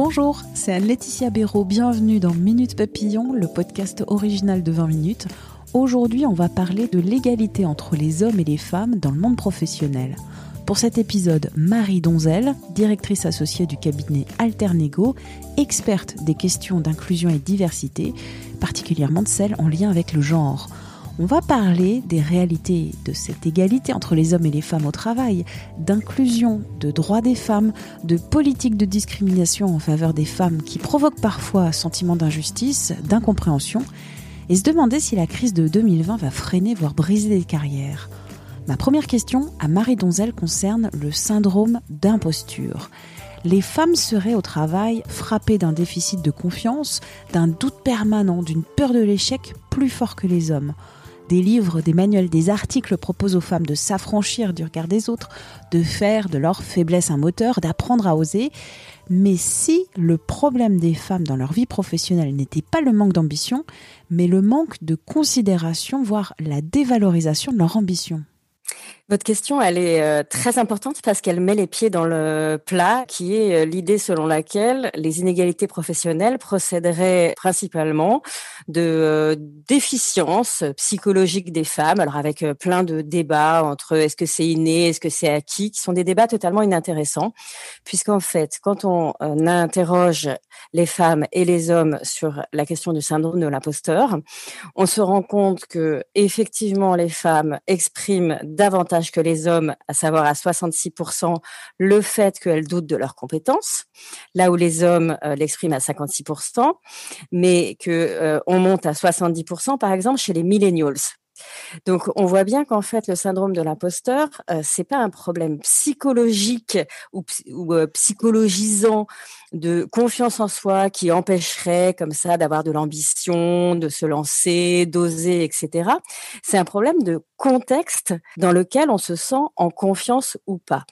Bonjour, c'est Anne-Laetitia Béraud. Bienvenue dans Minute Papillon, le podcast original de 20 minutes. Aujourd'hui, on va parler de l'égalité entre les hommes et les femmes dans le monde professionnel. Pour cet épisode, Marie Donzel, directrice associée du cabinet Alternego, experte des questions d'inclusion et diversité, particulièrement de celles en lien avec le genre. On va parler des réalités de cette égalité entre les hommes et les femmes au travail, d'inclusion, de droits des femmes, de politique de discrimination en faveur des femmes qui provoquent parfois un sentiment d'injustice, d'incompréhension, et se demander si la crise de 2020 va freiner, voire briser des carrières. Ma première question à Marie Donzel concerne le syndrome d'imposture. Les femmes seraient au travail frappées d'un déficit de confiance, d'un doute permanent, d'une peur de l'échec plus fort que les hommes. Des livres, des manuels, des articles proposent aux femmes de s'affranchir du regard des autres, de faire de leur faiblesse un moteur, d'apprendre à oser. Mais si le problème des femmes dans leur vie professionnelle n'était pas le manque d'ambition, mais le manque de considération, voire la dévalorisation de leur ambition votre question, elle est euh, très importante parce qu'elle met les pieds dans le plat, qui est euh, l'idée selon laquelle les inégalités professionnelles procéderaient principalement de euh, déficiences psychologiques des femmes, alors avec plein de débats entre est-ce que c'est inné, est-ce que c'est acquis, qui sont des débats totalement inintéressants, puisqu'en fait, quand on interroge les femmes et les hommes sur la question du syndrome de l'imposteur, on se rend compte que effectivement les femmes expriment davantage que les hommes, à savoir à 66%, le fait qu'elles doutent de leurs compétences, là où les hommes euh, l'expriment à 56%, mais que euh, on monte à 70% par exemple chez les millennials. Donc, on voit bien qu'en fait, le syndrome de l'imposteur, euh, c'est pas un problème psychologique ou, euh, psychologisant de confiance en soi qui empêcherait comme ça d'avoir de l'ambition, de se lancer, d'oser, etc. C'est un problème de contexte dans lequel on se sent en confiance ou pas.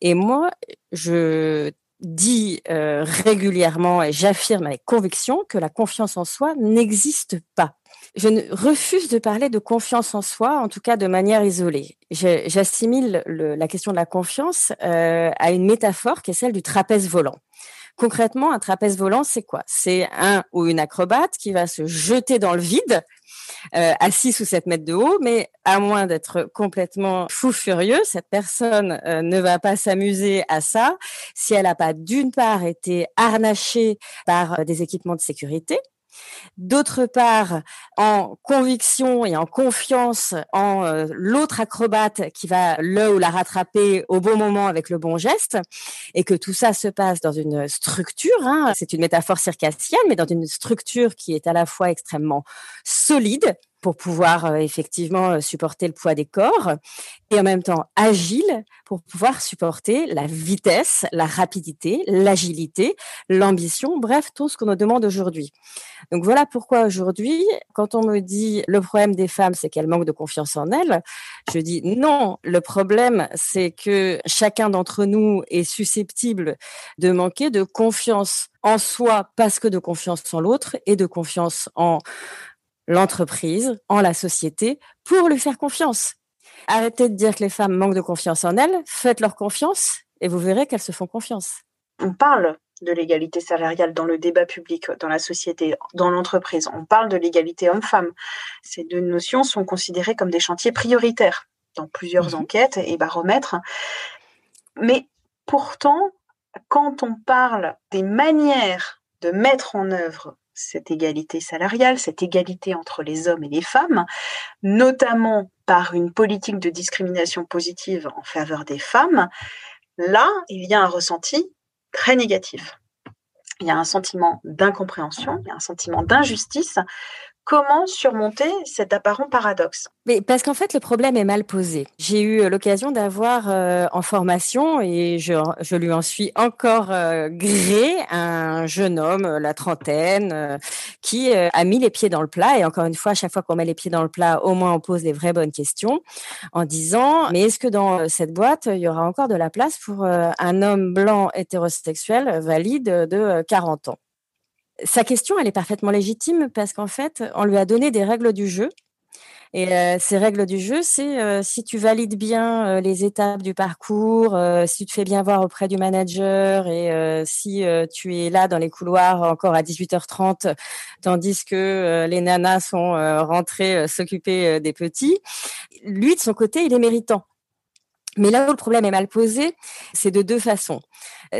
Et moi, je dis euh, régulièrement et j'affirme avec conviction que la confiance en soi n'existe pas je ne refuse de parler de confiance en soi, en tout cas de manière isolée. J'assimile la question de la confiance euh, à une métaphore qui est celle du trapèze volant. Concrètement, un trapèze volant, c'est quoi? C'est un ou une acrobate qui va se jeter dans le vide, euh, à 6 ou 7 mètres de haut, mais à moins d'être complètement fou furieux, cette personne euh, ne va pas s'amuser à ça. Si elle n'a pas d'une part été harnachée par des équipements de sécurité, D'autre part, en conviction et en confiance en euh, l'autre acrobate qui va le ou la rattraper au bon moment avec le bon geste, et que tout ça se passe dans une structure, hein, c'est une métaphore circassienne, mais dans une structure qui est à la fois extrêmement solide, pour pouvoir euh, effectivement euh, supporter le poids des corps et en même temps agile pour pouvoir supporter la vitesse, la rapidité, l'agilité, l'ambition, bref, tout ce qu'on nous demande aujourd'hui. Donc voilà pourquoi aujourd'hui, quand on me dit le problème des femmes, c'est qu'elles manquent de confiance en elles, je dis non, le problème, c'est que chacun d'entre nous est susceptible de manquer de confiance en soi parce que de confiance en l'autre et de confiance en l'entreprise, en la société, pour lui faire confiance. Arrêtez de dire que les femmes manquent de confiance en elles, faites leur confiance et vous verrez qu'elles se font confiance. On parle de l'égalité salariale dans le débat public, dans la société, dans l'entreprise. On parle de l'égalité homme-femme. Ces deux notions sont considérées comme des chantiers prioritaires dans plusieurs mhm. enquêtes et baromètres. Mais pourtant, quand on parle des manières de mettre en œuvre cette égalité salariale, cette égalité entre les hommes et les femmes, notamment par une politique de discrimination positive en faveur des femmes, là, il y a un ressenti très négatif. Il y a un sentiment d'incompréhension, il y a un sentiment d'injustice comment surmonter cet apparent paradoxe? Mais parce qu'en fait, le problème est mal posé. J'ai eu l'occasion d'avoir euh, en formation, et je, lui en suis encore euh, gré, un jeune homme, la trentaine, euh, qui euh, a mis les pieds dans le plat. Et encore une fois, à chaque fois qu'on met les pieds dans le plat, au moins on pose les vraies bonnes questions en disant, mais est-ce que dans cette boîte, il y aura encore de la place pour un homme blanc hétérosexuel valide de 40 ans? Sa question, elle est parfaitement légitime parce qu'en fait, on lui a donné des règles du jeu. Et euh, ces règles du jeu, c'est euh, si tu valides bien euh, les étapes du parcours, si tu te fais bien voir auprès du manager et si tu es là dans les couloirs encore à 18h30, tandis que les nanas sont rentrées s'occuper des petits, lui, de son côté, il est méritant. Mais là où le problème est mal posé, c'est de deux façons.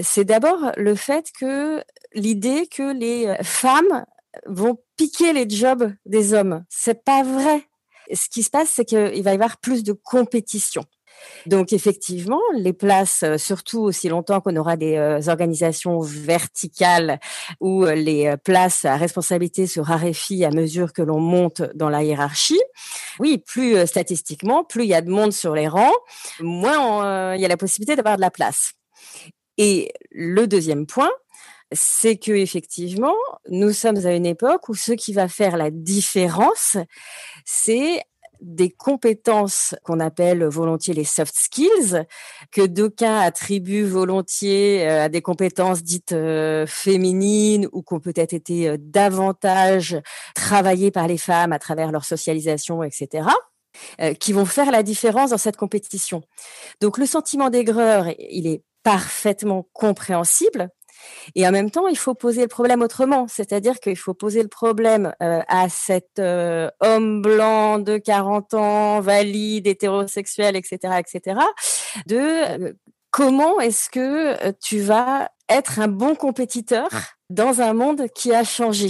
C'est d'abord le fait que l'idée que les euh, femmes vont piquer les jobs des hommes. C'est pas vrai. Ce qui se passe, c'est qu'il va y avoir plus de compétition. Donc effectivement, les places, euh, surtout aussi longtemps qu'on aura des euh, organisations verticales où les places à responsabilité se raréfient à mesure que l'on monte dans la hiérarchie. Oui, plus statistiquement, plus il y a de monde sur les rangs, moins il y a la possibilité d'avoir de la place. Et le deuxième point, c'est que effectivement, nous sommes à une époque où ce qui va faire la différence, c'est des compétences qu'on appelle volontiers les soft skills, que d'aucuns attribuent volontiers euh, à des compétences dites euh, féminines ou qui ont peut-être été euh, davantage travaillées par les femmes à travers leur socialisation, etc qui vont faire la différence dans cette compétition. Donc le sentiment d'aigreur, il est parfaitement compréhensible, et en même temps, il faut poser le problème autrement, c'est-à-dire qu'il faut poser le problème euh, à cet euh, homme blanc de 40 ans, valide, hétérosexuel, etc., etc., de euh, comment est-ce que tu vas être un bon compétiteur dans un monde qui a changé?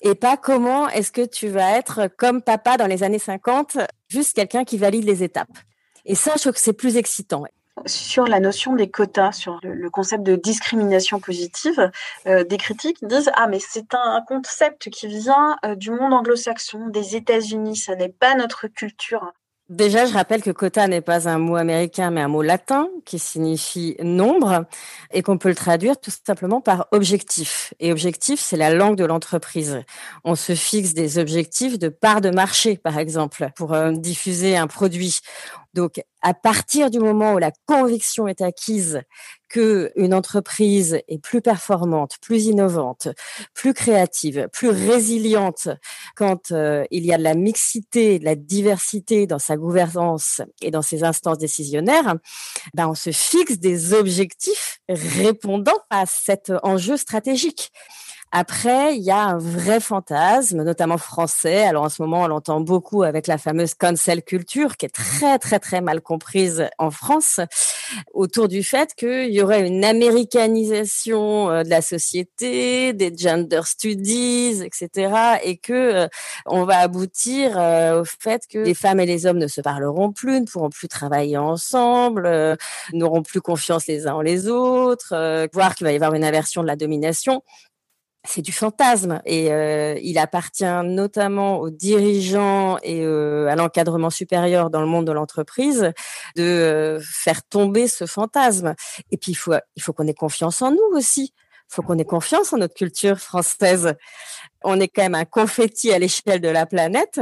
Et pas comment est-ce que tu vas être comme papa dans les années 50, juste quelqu'un qui valide les étapes. Et ça, je trouve que c'est plus excitant sur la notion des quotas, sur le, concept de discrimination positive, euh, des critiques disent ah mais c'est un, concept qui vient euh, du monde anglo-saxon, des États-Unis, ça n'est pas notre culture. Déjà, je rappelle que quota n'est pas un mot américain, mais un mot latin qui signifie nombre et qu'on peut le traduire tout simplement par objectif. Et objectif, c'est la langue de l'entreprise. On se fixe des objectifs de part de marché, par exemple, pour euh, diffuser un produit. Donc, à partir du moment où la conviction est acquise que une entreprise est plus performante, plus innovante, plus créative, plus résiliente quand euh, il y a de la mixité, de la diversité dans sa gouvernance et dans ses instances décisionnaires, ben on se fixe des objectifs répondant à cet enjeu stratégique. Après, il y a un vrai fantasme, notamment français. Alors en ce moment, on l'entend beaucoup avec la fameuse cancel culture, qui est très très très mal comprise en France, autour du fait qu'il y aurait une américanisation euh, de la société, des gender studies, etc., et que euh, on va aboutir euh, au fait que les femmes et les hommes ne se parleront plus, ne pourront plus travailler ensemble, n'auront plus confiance les uns en les autres, voire qu'il va y avoir une inversion de la domination c'est du fantasme et euh, il appartient notamment aux dirigeants et euh, à l'encadrement supérieur dans le monde de l'entreprise de euh, faire tomber ce fantasme. Et puis il faut il faut qu'on ait confiance en nous aussi. Il faut qu'on ait confiance en notre culture française. On est quand même un confetti à l'échelle de la planète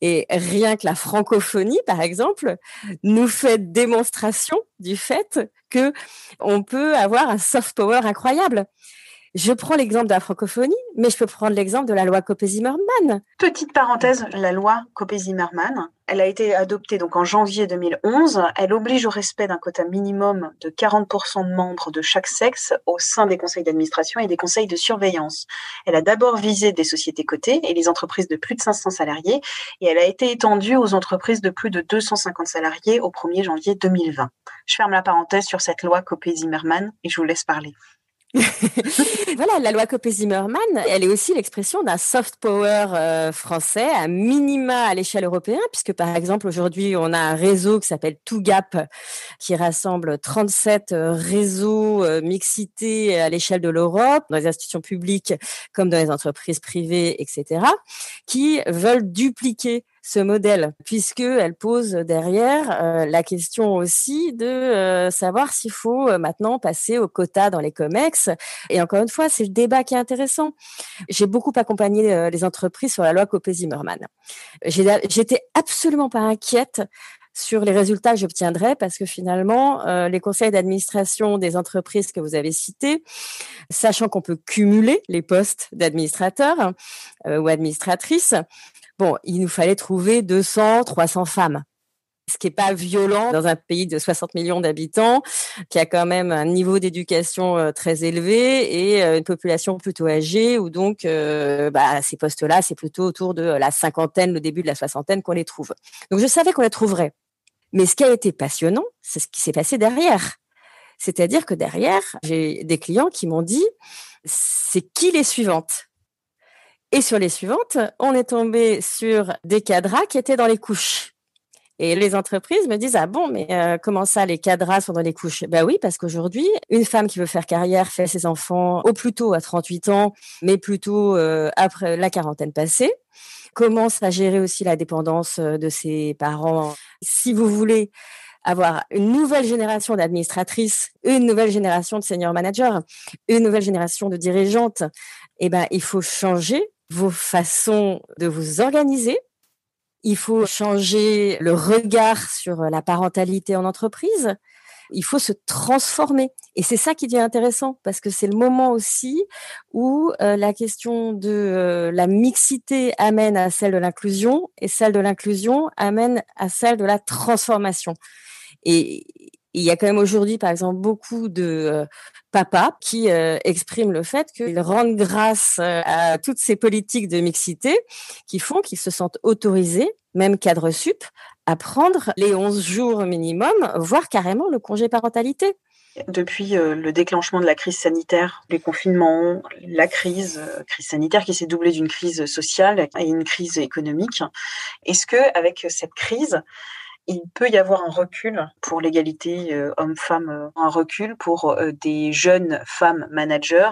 et rien que la francophonie, par exemple, nous fait démonstration du fait que on peut avoir un soft power incroyable. Je prends l'exemple de la francophonie, mais je peux prendre l'exemple de la loi Copé-Zimmermann. Petite parenthèse, la loi Copé-Zimmermann, elle a été adoptée donc en janvier 2011. Elle oblige au respect d'un quota minimum de 40% de membres de chaque sexe au sein des conseils d'administration et des conseils de surveillance. Elle a d'abord visé des sociétés cotées et les entreprises de plus de 500 salariés et elle a été étendue aux entreprises de plus de 250 salariés au 1er janvier 2020. Je ferme la parenthèse sur cette loi Copé-Zimmermann et je vous laisse parler. voilà, la loi Copé-Zimmermann, elle est aussi l'expression d'un soft power euh, français, à minima à l'échelle européenne, puisque par exemple aujourd'hui on a un réseau qui s'appelle ToGap, qui rassemble 37 euh, réseaux euh, mixités à l'échelle de l'Europe, dans les institutions publiques comme dans les entreprises privées, etc., qui veulent dupliquer ce modèle, puisqu'elle pose derrière euh, la question aussi de euh, savoir s'il faut euh, maintenant passer au quota dans les COMEX. Et encore une fois, c'est le débat qui est intéressant. J'ai beaucoup accompagné les entreprises sur la loi Copé-Zimmermann. J'étais absolument pas inquiète sur les résultats que j'obtiendrai parce que finalement, les conseils d'administration des entreprises que vous avez cités, sachant qu'on peut cumuler les postes d'administrateurs ou administratrices, Bon, il nous fallait trouver 200, 300 femmes ce qui n'est pas violent dans un pays de 60 millions d'habitants, qui a quand même un niveau d'éducation euh, très élevé et euh, une population plutôt âgée, où donc euh, bah, ces postes-là, c'est plutôt autour de la cinquantaine, le début de la soixantaine qu'on les trouve. Donc je savais qu'on les trouverait. Mais ce qui a été passionnant, c'est ce qui s'est passé derrière. C'est-à-dire que derrière, j'ai des clients qui m'ont dit, c'est qui les suivantes? Et sur les suivantes, on est tombé sur des cadras qui étaient dans les couches. Et les entreprises me disent ah bon mais euh, comment ça les cadras sont dans les couches? Ben oui parce qu'aujourd'hui une femme qui veut faire carrière fait ses enfants au plus tôt à 38 ans mais plutôt euh, après la quarantaine passée commence à gérer aussi la dépendance euh, de ses parents? Si vous voulez avoir une nouvelle génération d'administratrices, une nouvelle génération de senior managers, une nouvelle génération de dirigeantes, eh ben il faut changer vos façons de vous organiser. Il faut changer le regard sur la parentalité en entreprise. Il faut se transformer. Et c'est ça qui devient intéressant parce que c'est le moment aussi où euh, la question de euh, la mixité amène à celle de l'inclusion et celle de l'inclusion amène à celle de la transformation. Et il y a quand même aujourd'hui, par exemple, beaucoup de euh, papas qui euh, expriment le fait qu'ils rendent grâce euh, à toutes ces politiques de mixité qui font qu'ils se sentent autorisés, même cadre sup, à prendre les 11 jours minimum, voire carrément le congé parentalité. Depuis le déclenchement de la crise sanitaire, les confinements, la crise, crise sanitaire qui s'est doublée d'une crise sociale et une crise économique, est-ce que avec cette crise, il peut y avoir un recul pour l'égalité euh, homme-femme, euh, un recul pour euh, des jeunes femmes managers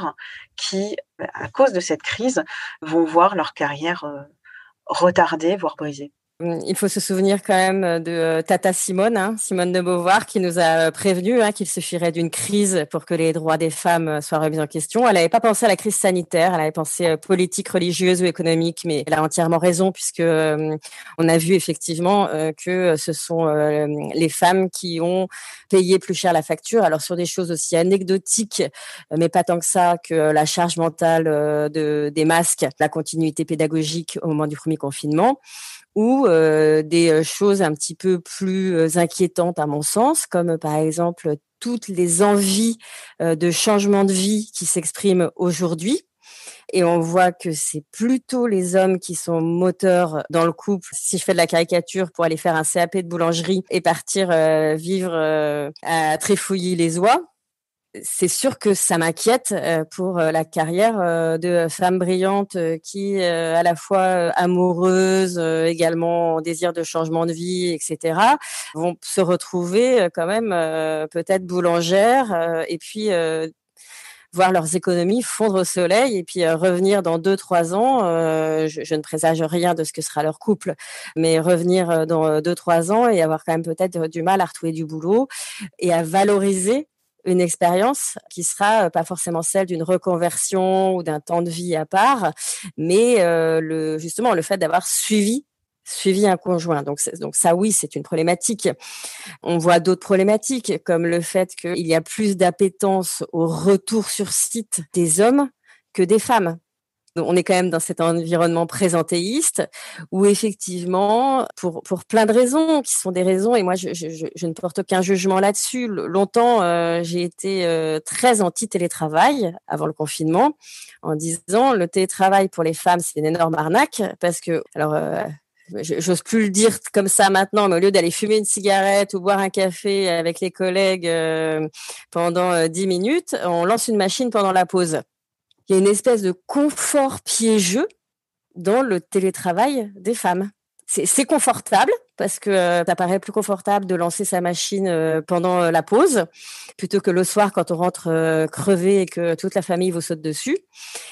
qui, à cause de cette crise, vont voir leur carrière retardée, voire brisée. Mmh, il faut se souvenir quand même euh, de euh, Tata Simone, hein, Simone de Beauvoir, qui nous a prévenu hein, qu'il suffirait d'une crise pour que les droits des femmes euh, soient remis en question. Elle n'avait pas pensé à la crise sanitaire, elle avait pensé politique, religieuse ou économique, mais elle a entièrement raison puisque on a vu effectivement que ce sont les femmes qui ont payé plus cher la facture. Alors sur des choses aussi anecdotiques, mais pas tant que ça, que la charge mentale de, des masques, la continuité pédagogique au moment du premier confinement ou euh, des euh, choses un petit peu plus euh, inquiétantes à mon sens, comme par exemple toutes les envies de changement de vie qui s'expriment aujourd'hui. Et on voit que c'est plutôt les hommes qui sont moteurs dans le couple. Si je fais de la caricature pour aller faire un CAP de boulangerie et partir vivre à Tréfouilly-les-Oies, c'est sûr que ça m'inquiète euh, pour euh, la carrière euh, de femmes brillantes qui, à la fois amoureuses, également en désir de changement de vie, etc., vont se retrouver quand même peut-être boulangères et puis voir leurs économies fondre au soleil et puis revenir dans deux trois ans. je, je, ne présage rien de ce que sera leur couple, mais revenir dans deux trois ans et avoir quand même peut-être du mal à retrouver du boulot et à valoriser une expérience qui sera euh, pas forcément celle d'une reconversion ou d'un temps de vie à part, mais euh, le, justement le fait d'avoir suivi suivi un conjoint. Donc, donc ça, oui, c'est une problématique. On voit d'autres problématiques, comme le fait qu'il y a plus d'appétence au retour sur site des hommes que des femmes on est quand même dans cet environnement présentéiste où effectivement, pour, pour plein de raisons qui sont des raisons, et moi je, ne porte aucun jugement là-dessus. Longtemps, euh, j'ai été euh, très anti-télétravail avant le confinement, en disant le télétravail pour les femmes c'est une énorme arnaque parce que alors euh, j'ose plus le dire comme ça maintenant, mais au lieu d'aller fumer une cigarette ou boire un café avec les collègues pendant dix minutes, on lance une machine pendant la pause. Il y a une espèce de confort piégeux dans le télétravail des femmes c'est confortable parce que euh, ça paraît plus confortable de lancer sa machine euh, pendant euh, la pause plutôt que le soir quand on rentre crevé et que toute la famille vous saute dessus.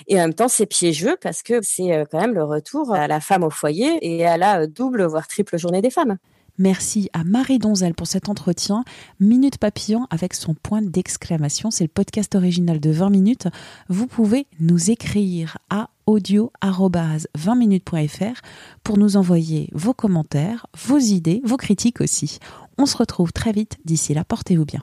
Et en même temps, c'est piégeux parce que c'est quand même le retour à la femme au foyer et à la double voire triple journée des femmes. Merci à Marie Donzel pour cet entretien. Minute Papillon avec son point d'exclamation. C'est le podcast original de 20 minutes. Vous pouvez nous écrire à audio-20minutes.fr pour nous envoyer vos commentaires, vos idées, vos critiques aussi. On se retrouve très vite. D'ici là, portez-vous bien.